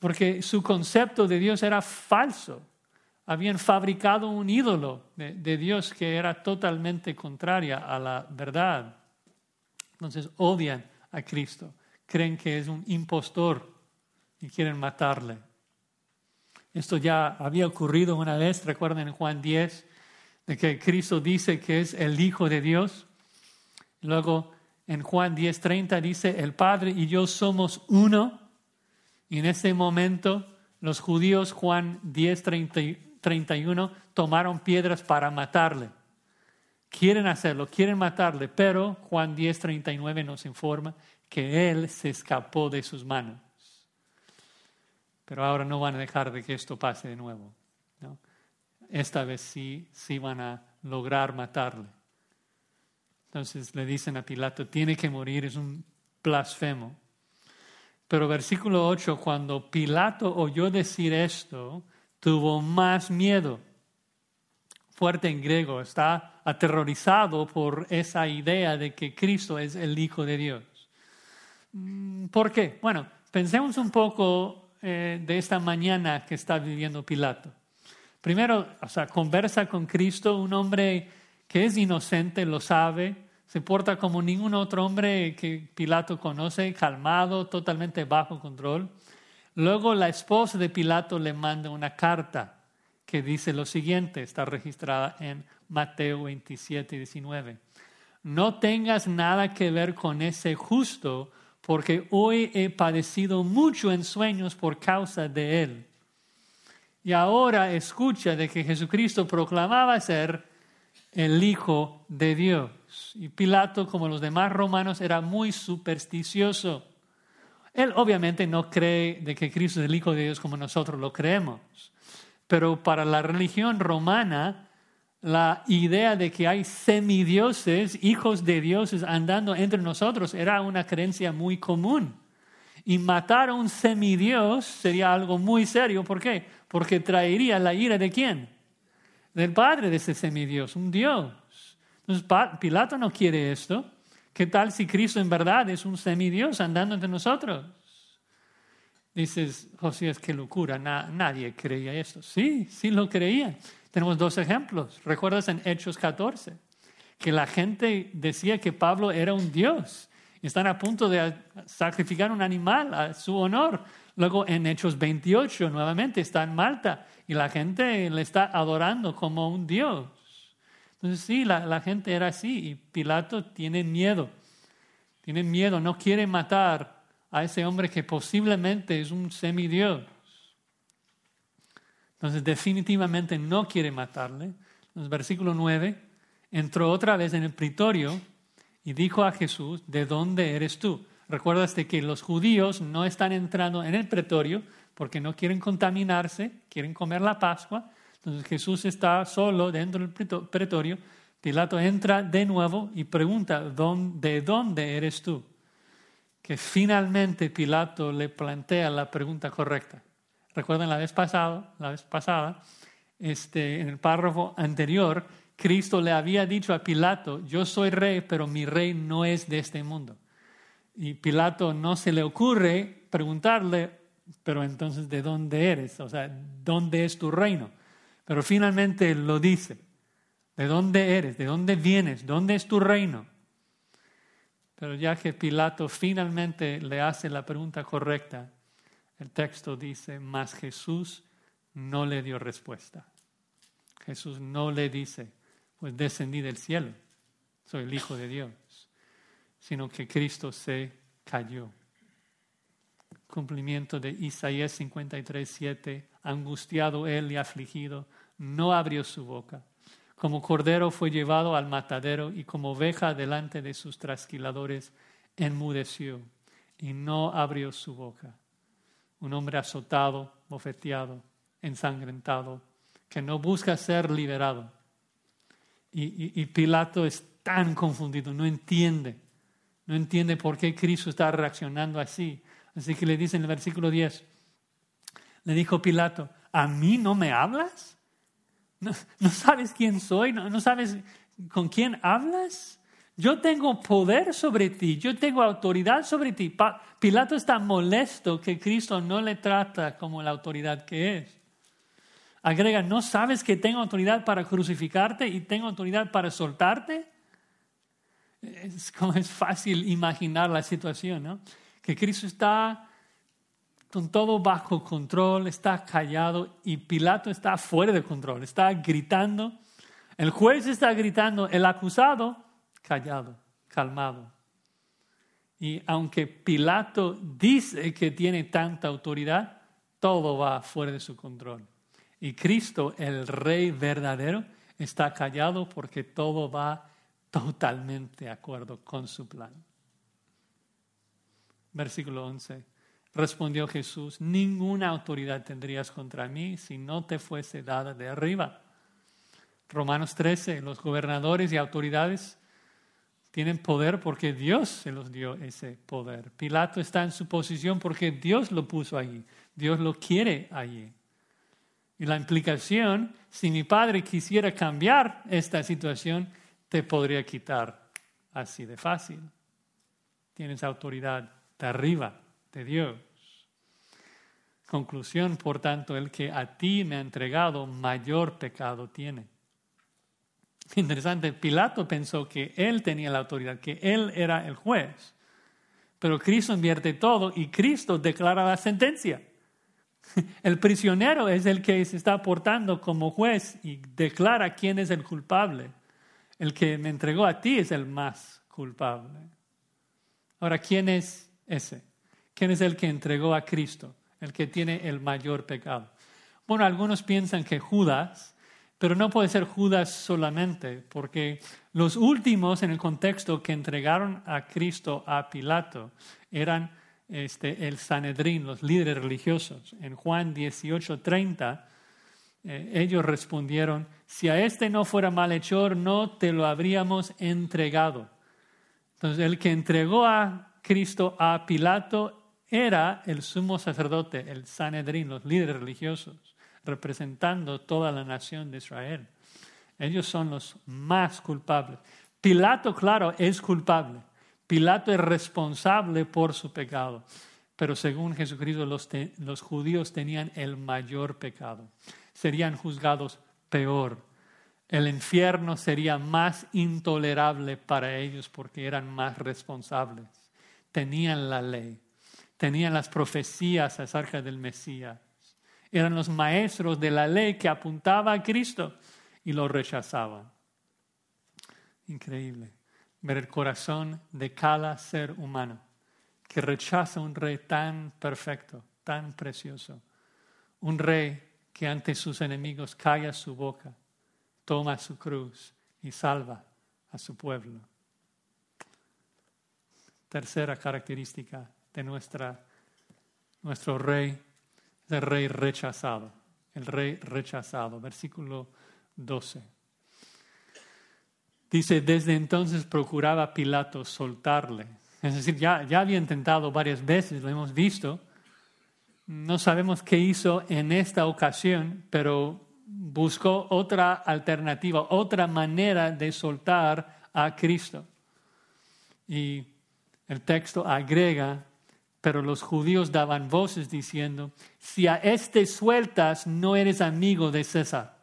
Speaker 1: porque su concepto de Dios era falso. Habían fabricado un ídolo de, Dios que era totalmente contraria a la verdad. Entonces odian a Cristo, creen que es un impostor y quieren matarle. Esto ya había ocurrido una vez, recuerden en Juan 10, de que Cristo dice que es el Hijo de Dios. Luego en Juan 10:30 dice, el Padre y yo somos uno. Y en ese momento los judíos, Juan 10:31, tomaron piedras para matarle. Quieren hacerlo, quieren matarle, pero Juan 10:39 nos informa que Él se escapó de sus manos. pero ahora no van a dejar de que esto pase de nuevo. Esta vez sí, sí van a lograr matarle. Entonces le dicen a Pilato, tiene que morir, es un blasfemo. Pero versículo 8, cuando Pilato oyó decir esto, tuvo más miedo. Fuerte en griego, está aterrorizado por esa idea de que Cristo es el Hijo de Dios. Mm, ¿Por qué? Bueno, pensemos un poco eh, de esta mañana que está viviendo Pilato. Primero, o sea, conversa con Cristo, un hombre que es inocente, lo sabe, se porta como ningún otro hombre que Pilato conoce, calmado, totalmente bajo control. Luego la esposa de Pilato le manda una carta que dice lo siguiente, está registrada en Mateo 27, 19. No tengas nada que ver con ese justo, porque hoy he padecido mucho en sueños por causa de él. Y ahora escucha de que Jesucristo proclamaba ser el Hijo de Dios. Y Pilato, como los demás romanos, era muy supersticioso. Él obviamente no cree de que Cristo es el Hijo de Dios como nosotros lo creemos. Pero para la religión romana, la idea de que hay semidioses, hijos de dioses andando entre nosotros, era una creencia muy común. Y matar a un semidios sería algo muy serio. ¿Por qué? Porque traería la ira de quién? Del padre de ese semidios, un Dios. Entonces Pilato no quiere esto. ¿Qué tal si Cristo en verdad es un semidios andando entre nosotros? Dices, Josías, qué locura, nadie creía esto. Sí, sí lo creían. Tenemos dos ejemplos. ¿Recuerdas en Hechos 14? Que la gente decía que Pablo era un dios. Están a punto de sacrificar un animal a su honor. Luego en Hechos 28 nuevamente está en Malta y la gente le está adorando como un dios. Entonces sí, la, gente era así y Pilato tiene miedo, tiene miedo, no quiere matar a ese hombre que posiblemente es un semidios. Entonces definitivamente no quiere matarle. Entonces versículo 9, entró otra vez en el pretorio y dijo a Jesús, ¿de dónde eres tú? Recuerdas que los judíos no están entrando en el pretorio porque no quieren contaminarse, quieren comer la Pascua, entonces Jesús está solo dentro del pretorio. Pilato entra de nuevo y pregunta, ¿de dónde eres tú? Que finalmente Pilato le plantea la pregunta correcta. Recuerden la vez pasada, la vez pasada este, en el párrafo anterior, Cristo le había dicho a Pilato, yo soy rey, pero mi rey no es de este mundo. Y Pilato no se le ocurre preguntarle, pero entonces, ¿de dónde eres? O sea, ¿dónde es tu reino? Pero finalmente lo dice. ¿De dónde eres? ¿De dónde vienes? ¿Dónde es tu reino? Pero ya que Pilato finalmente le hace la pregunta correcta, el texto dice, mas Jesús no le dio respuesta. Jesús no le dice, pues descendí del cielo, soy el Hijo de Dios, sino que Cristo se cayó. Cumplimiento de Isaías 53, 7, angustiado él y afligido, no abrió su boca. Como cordero fue llevado al matadero y como oveja delante de sus trasquiladores enmudeció y no abrió su boca. Un hombre azotado, bofeteado, ensangrentado, que no busca ser liberado. Y, y Pilato es tan confundido, no entiende, no entiende por qué Cristo está reaccionando así. Así que le dice en el versículo 10, le dijo Pilato, ¿a mí no me hablas? ¿No, sabes quién soy? ¿No, sabes con quién hablas? Yo tengo poder sobre ti, yo tengo autoridad sobre ti. Pilato está molesto que Cristo no le trata como la autoridad que es. Agrega, ¿no sabes que tengo autoridad para crucificarte y tengo autoridad para soltarte? Es como es fácil imaginar la situación, ¿no? Que Cristo está con todo bajo control, está callado y Pilato está fuera de control, está gritando. El juez está gritando, el acusado callado, calmado. Y aunque Pilato dice que tiene tanta autoridad, todo va fuera de su control. Y Cristo, el Rey verdadero, está callado porque todo va totalmente de acuerdo con su plan. Versículo 11. Respondió Jesús, ninguna autoridad tendrías contra mí si no te fuese dada de arriba. Romanos 13, los gobernadores y autoridades tienen poder porque Dios se los dio ese poder. Pilato está en su posición porque Dios lo puso allí, Dios lo quiere allí. Y la implicación, si mi padre quisiera cambiar esta situación, te podría quitar así de fácil. Tienes autoridad de arriba, de Dios. Conclusión, por tanto, el que a ti me ha entregado mayor pecado tiene. Interesante, Pilato pensó que él tenía la autoridad, que él era el juez. Pero Cristo invierte todo y Cristo declara la sentencia. <laughs> El prisionero es el que se está portando como juez y declara quién es el culpable. El que me entregó a ti es el más culpable. Ahora, ¿quién es ese? ¿Quién es el que entregó a Cristo? El que tiene el mayor pecado. Bueno, algunos piensan que Judas, pero no puede ser Judas solamente, porque los últimos en el contexto que entregaron a Cristo a Pilato eran este, el Sanedrín, los líderes religiosos. En Juan 18:30, eh, ellos respondieron, si a este no fuera malhechor, no te lo habríamos entregado. Entonces, el que entregó a Cristo a Pilato era el sumo sacerdote, el Sanedrín, los líderes religiosos, representando toda la nación de Israel. Ellos son los más culpables. Pilato, claro, es culpable. Pilato es responsable por su pecado. Pero según Jesucristo, los, los judíos tenían el mayor pecado. Serían juzgados peor. El infierno sería más intolerable para ellos porque eran más responsables. Tenían la ley, tenían las profecías acerca del Mesías. Eran los maestros de la ley que apuntaba a Cristo y lo rechazaban. Increíble ver el corazón de cada ser humano que rechaza un rey tan perfecto, tan precioso. Un rey que ante sus enemigos calla su boca, toma su cruz y salva a su pueblo. Tercera característica de nuestra, nuestro rey el rey rechazado. El rey rechazado, versículo 12. Dice, desde entonces procuraba Pilato soltarle. Es decir, ya, ya había intentado varias veces, lo hemos visto. No sabemos qué hizo en esta ocasión, pero buscó otra alternativa, otra manera de soltar a Cristo. Y el texto agrega, pero los judíos daban voces diciendo, si a este sueltas, no eres amigo de César.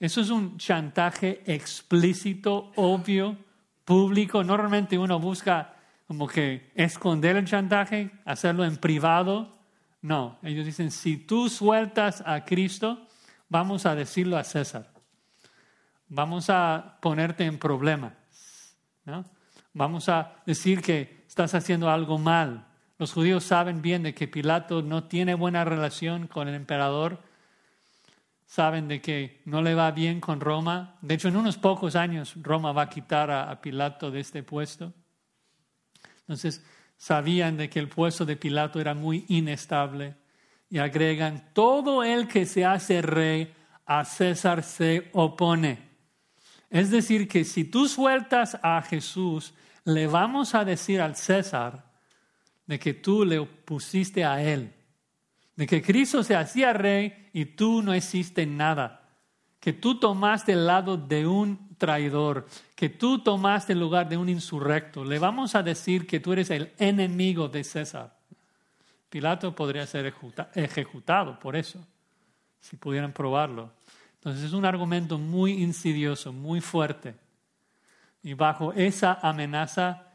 Speaker 1: Eso es un chantaje explícito, obvio, público. Normalmente uno busca como que esconder el chantaje, hacerlo en privado. No, ellos dicen, si tú sueltas a Cristo, vamos a decirlo a César. Vamos a ponerte en problemas. ¿no? Vamos a decir que estás haciendo algo mal. Los judíos saben bien de que Pilato no tiene buena relación con el emperador saben de que no le va bien con Roma. De hecho, en unos pocos años Roma va a quitar a, Pilato de este puesto. Entonces, sabían de que el puesto de Pilato era muy inestable y agregan, todo el que se hace rey a César se opone. Es decir, que si tú sueltas a Jesús, le vamos a decir al César de que tú le opusiste a él de que Cristo se hacía rey y tú no hiciste nada, que tú tomaste el lado de un traidor, que tú tomaste el lugar de un insurrecto. Le vamos a decir que tú eres el enemigo de César. Pilato podría ser ejecutado por eso, si pudieran probarlo. Entonces es un argumento muy insidioso, muy fuerte. Y bajo esa amenaza,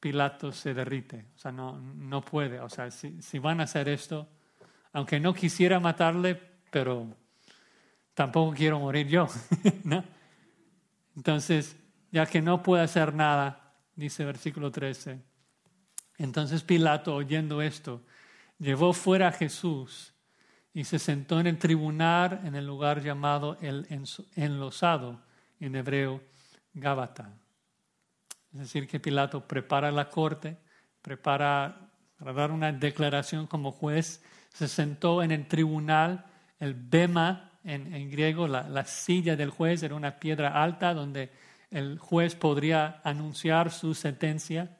Speaker 1: Pilato se derrite. O sea, no, no puede. O sea, si, si van a hacer esto, aunque no quisiera matarle, pero tampoco quiero morir yo. <laughs> Entonces, ya que no puede hacer nada, dice versículo 13, entonces Pilato, oyendo esto, llevó fuera a Jesús y se sentó en el tribunal en el lugar llamado el enlosado, en hebreo Gábata. Es decir, que Pilato prepara la corte, prepara para dar una declaración como juez, se sentó en el tribunal, el bema en, griego, la, la silla del juez era una piedra alta donde el juez podría anunciar su sentencia.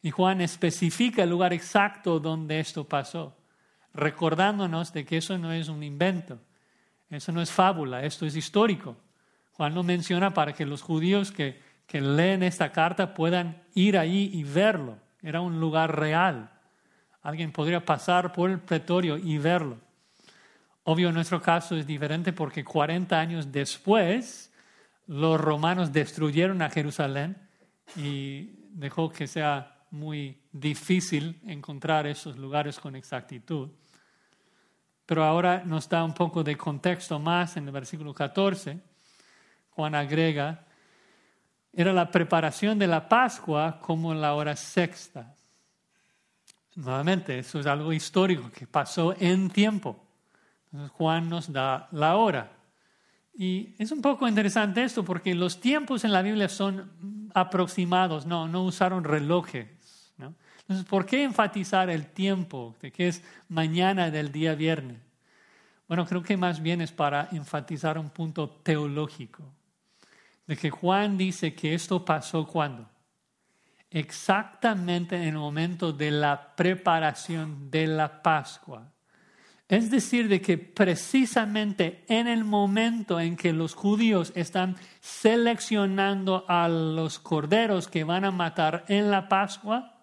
Speaker 1: Y Juan especifica el lugar exacto donde esto pasó, recordándonos de que eso no es un invento, eso no es fábula, esto es histórico. Juan lo menciona para que los judíos que, que leen esta carta puedan ir allí y verlo. Era un lugar real. Alguien podría pasar por el pretorio y verlo. Obvio, nuestro caso es diferente porque 40 años después los romanos destruyeron a Jerusalén y dejó que sea muy difícil encontrar esos lugares con exactitud. Pero ahora nos da un poco de contexto más en el versículo 14. Juan agrega, era la preparación de la Pascua como la hora sexta. Nuevamente, eso es algo histórico que pasó en tiempo. Juan nos da la hora. Y es un poco interesante esto porque los tiempos en la Biblia son aproximados, no, no usaron relojes. Entonces, ¿por qué enfatizar el tiempo de que es mañana del día viernes? Bueno, creo que más bien es para enfatizar un punto teológico, de que Juan dice que esto pasó cuando? Exactamente en el momento de la preparación de la Pascua. Es decir, de que precisamente en el momento en que los judíos están seleccionando a los corderos que van a matar en la Pascua,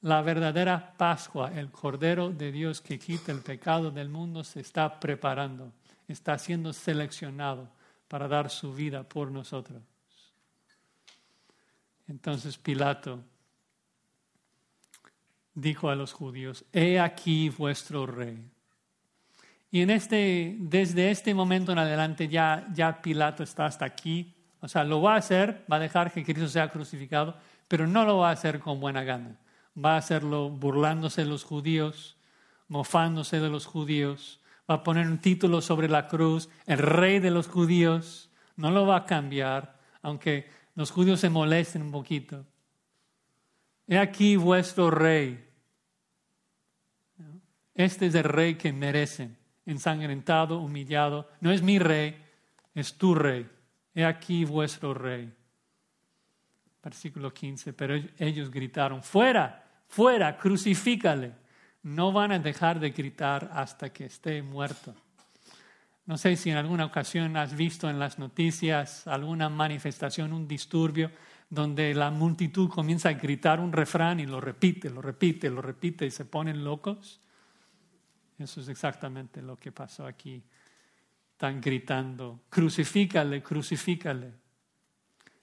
Speaker 1: la verdadera Pascua, el cordero de Dios que quita el pecado del mundo, se está preparando, está siendo seleccionado para dar su vida por nosotros. Entonces Pilato dijo a los judíos, he aquí vuestro rey. Y en este, desde este momento en adelante ya, ya Pilato está hasta aquí. O sea, lo va a hacer, va a dejar que Cristo sea crucificado, pero no lo va a hacer con buena gana. Va a hacerlo burlándose de los judíos, mofándose de los judíos. Va a poner un título sobre la cruz, el rey de los judíos. No lo va a cambiar, aunque los judíos se molesten un poquito. He aquí vuestro rey. Este es el rey que merecen, ensangrentado, humillado. No es mi rey, es tu rey. He aquí vuestro rey. Versículo 15, pero ellos gritaron, fuera, fuera, crucifícale. No van a dejar de gritar hasta que esté muerto. No sé si en alguna ocasión has visto en las noticias alguna manifestación, un disturbio, donde la multitud comienza a gritar un refrán y lo repite, lo repite, lo repite y se ponen locos. Eso es exactamente lo que pasó aquí. Están gritando, crucifícale, crucifícale.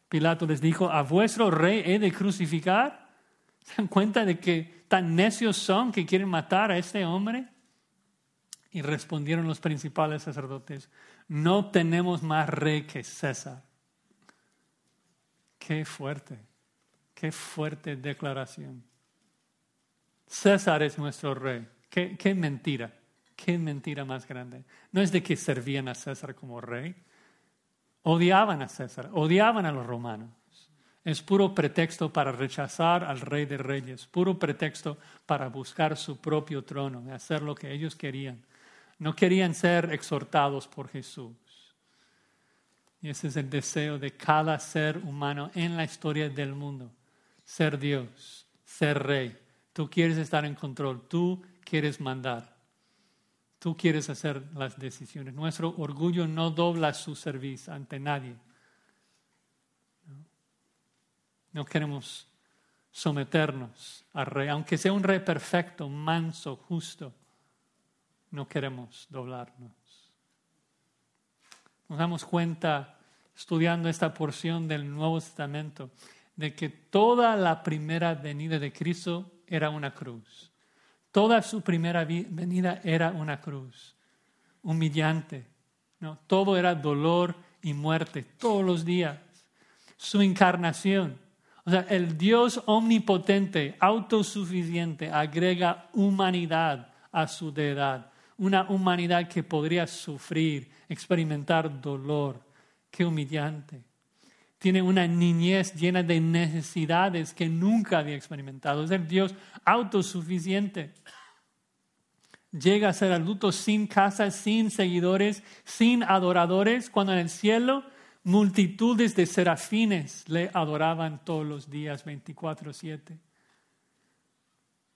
Speaker 1: Pilato les dijo, ¿a vuestro rey he de crucificar? <laughs> ¿Se dan cuenta de que tan necios son que quieren matar a este hombre? Y respondieron los principales sacerdotes, no tenemos más rey que César. Qué fuerte, qué fuerte declaración. César es nuestro rey. Qué, mentira, qué mentira más grande. No es de que servían a César como rey, odiaban a César, odiaban a los romanos. Es puro pretexto para rechazar al rey de reyes, puro pretexto para buscar su propio trono y hacer lo que ellos querían. No querían ser exhortados por Jesús. Y ese es el deseo de cada ser humano en la historia del mundo. Ser Dios, ser rey. Tú quieres estar en control. Tú quieres mandar. Tú quieres hacer las decisiones. Nuestro orgullo no dobla su servicio ante nadie. No queremos someternos al rey, aunque sea un rey perfecto, manso, justo. No queremos doblarnos. Nos damos cuenta, estudiando esta porción del Nuevo Testamento, de que toda la primera venida de Cristo era una cruz. Toda su primera venida era una cruz, humillante. ¿no? Todo era dolor y muerte, todos los días. Su encarnación. O sea, el Dios omnipotente, autosuficiente, agrega humanidad a su deidad. Una humanidad que podría sufrir, experimentar dolor. Qué humillante. tiene una niñez llena de necesidades que nunca había experimentado. Es el Dios autosuficiente. Llega a ser adulto sin casa, sin seguidores, sin adoradores, cuando en el cielo multitudes de serafines le adoraban todos los días, 24/7.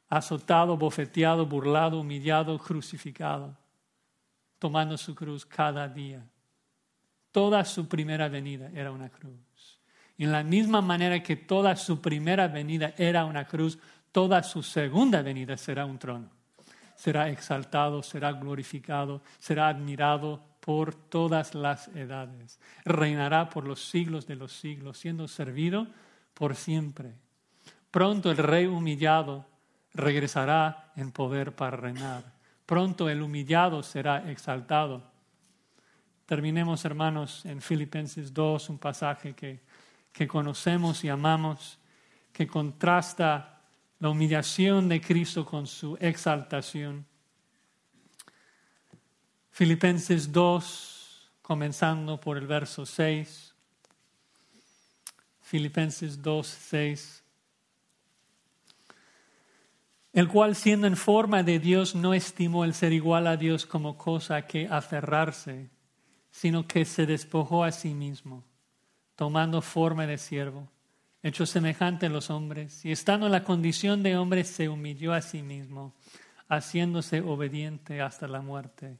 Speaker 1: Azotado, bofeteado, burlado, humillado, crucificado, tomando su cruz cada día. Toda su primera venida era una cruz. En la misma manera que toda su primera venida era una cruz, toda su segunda venida será un trono. Será exaltado, será glorificado, será admirado por todas las edades. Reinará por los siglos de los siglos, siendo servido por siempre. Pronto el rey humillado regresará en poder para reinar. Pronto el humillado será exaltado Terminemos, hermanos, en Filipenses 2, un pasaje que, que conocemos y amamos, que contrasta la humillación de Cristo con su exaltación. Filipenses 2, comenzando por el verso 6. Filipenses 2, 6. El cual siendo en forma de Dios no estimó el ser igual a Dios como cosa que aferrarse sino que se despojó a sí mismo, tomando forma de siervo, hecho semejante a los hombres, y estando en la condición de hombre se humilló a sí mismo, haciéndose obediente hasta la muerte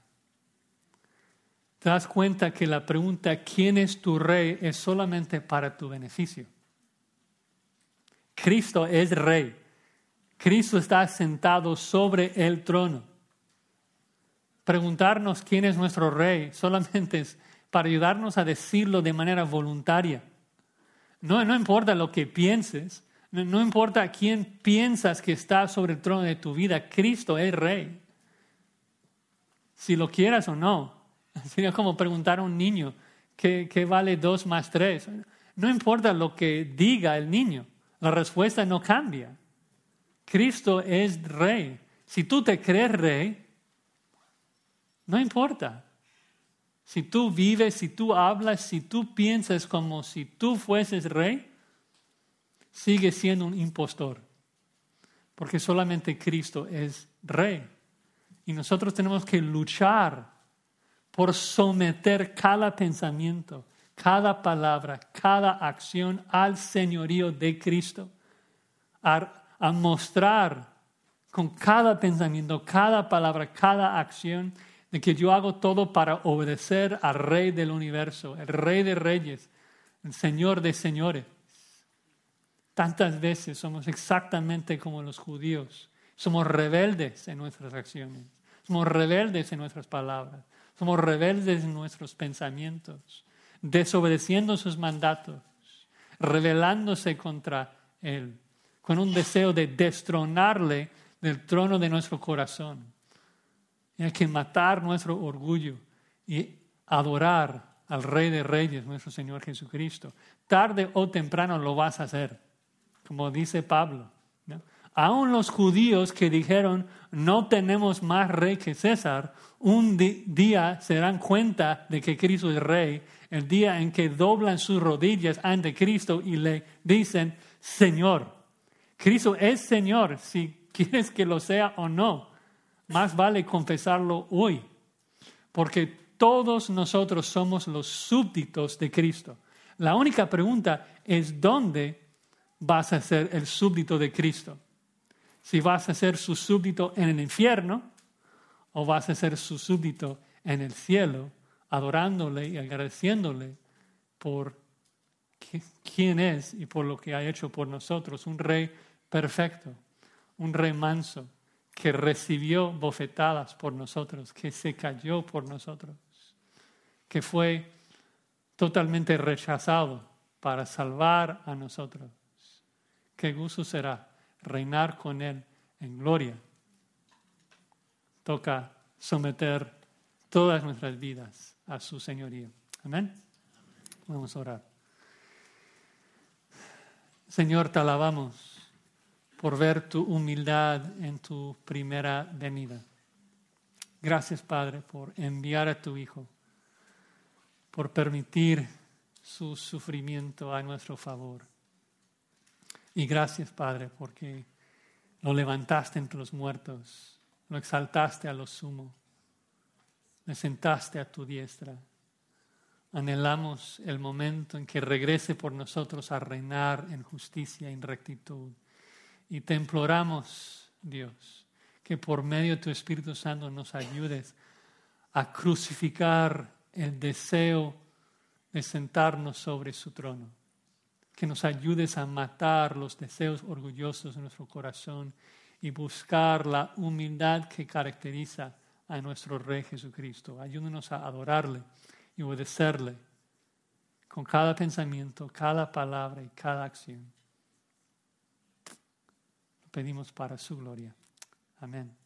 Speaker 1: Te das cuenta que la pregunta ¿quién es tu rey? es solamente para tu beneficio. Cristo es rey. Cristo está sentado sobre el trono preguntarnos quién es nuestro rey solamente es para ayudarnos a decirlo de manera voluntaria. No, no importa lo que pienses, no, no importa quién piensas que está sobre el trono de tu vida, Cristo es rey. Si lo quieras o no. <laughs> Sería como preguntar a un niño qué, qué vale dos más tres. No importa lo que diga el niño, la respuesta no cambia. Cristo es rey. Si tú te crees rey, no importa. Si tú vives, si tú hablas, si tú piensas como si tú fueses rey, sigue siendo un impostor. Porque solamente Cristo es rey. Y nosotros tenemos que luchar por someter cada pensamiento, cada palabra, cada acción al señorío de Cristo. A, mostrar con cada pensamiento, cada palabra, cada acción de que yo hago todo para obedecer al Rey del universo, el Rey de reyes, el Señor de señores. Tantas veces somos exactamente como los judíos. Somos rebeldes en nuestras acciones. Somos rebeldes en nuestras palabras. Somos rebeldes en nuestros pensamientos. Desobedeciendo sus mandatos. Rebelándose contra Él. Con un deseo de destronarle del trono de nuestro corazón. Hay que matar nuestro orgullo y adorar al Rey de Reyes, nuestro Señor Jesucristo. Tarde o temprano lo vas a hacer, como dice Pablo. Aún los judíos que dijeron, no tenemos más rey que César, un día se dan cuenta de que Cristo es rey, el día en que doblan sus rodillas ante Cristo y le dicen, Señor. Cristo es Señor, si quieres que lo sea o no más vale confesarlo hoy, porque todos nosotros somos los súbditos de Cristo. La única pregunta es dónde vas a ser el súbdito de Cristo. Si vas a ser su súbdito en el infierno o vas a ser su súbdito en el cielo, adorándole y agradeciéndole por quién es y por lo que ha hecho por nosotros. Un rey perfecto, un rey manso, que recibió bofetadas por nosotros, que se cayó por nosotros, que fue totalmente rechazado para salvar a nosotros. Qué gusto será reinar con Él en gloria. Toca someter todas nuestras vidas a su señoría. Amén. Vamos a orar. Señor, te alabamos por ver tu humildad en tu primera venida. Gracias, Padre, por enviar a tu Hijo, por permitir su sufrimiento a nuestro favor. Y gracias, Padre, porque lo levantaste entre los muertos, lo exaltaste a lo sumo, le sentaste a tu diestra. Anhelamos el momento en que regrese por nosotros a reinar en justicia y en rectitud. Y te imploramos, Dios, que por medio de tu Espíritu Santo nos ayudes a crucificar el deseo de sentarnos sobre su trono. Que nos ayudes a matar los deseos orgullosos de nuestro corazón y buscar la humildad que caracteriza a nuestro Rey Jesucristo. Ayúdanos a adorarle y obedecerle con cada pensamiento, cada palabra y cada acción. Lo pedimos para su gloria. Amén.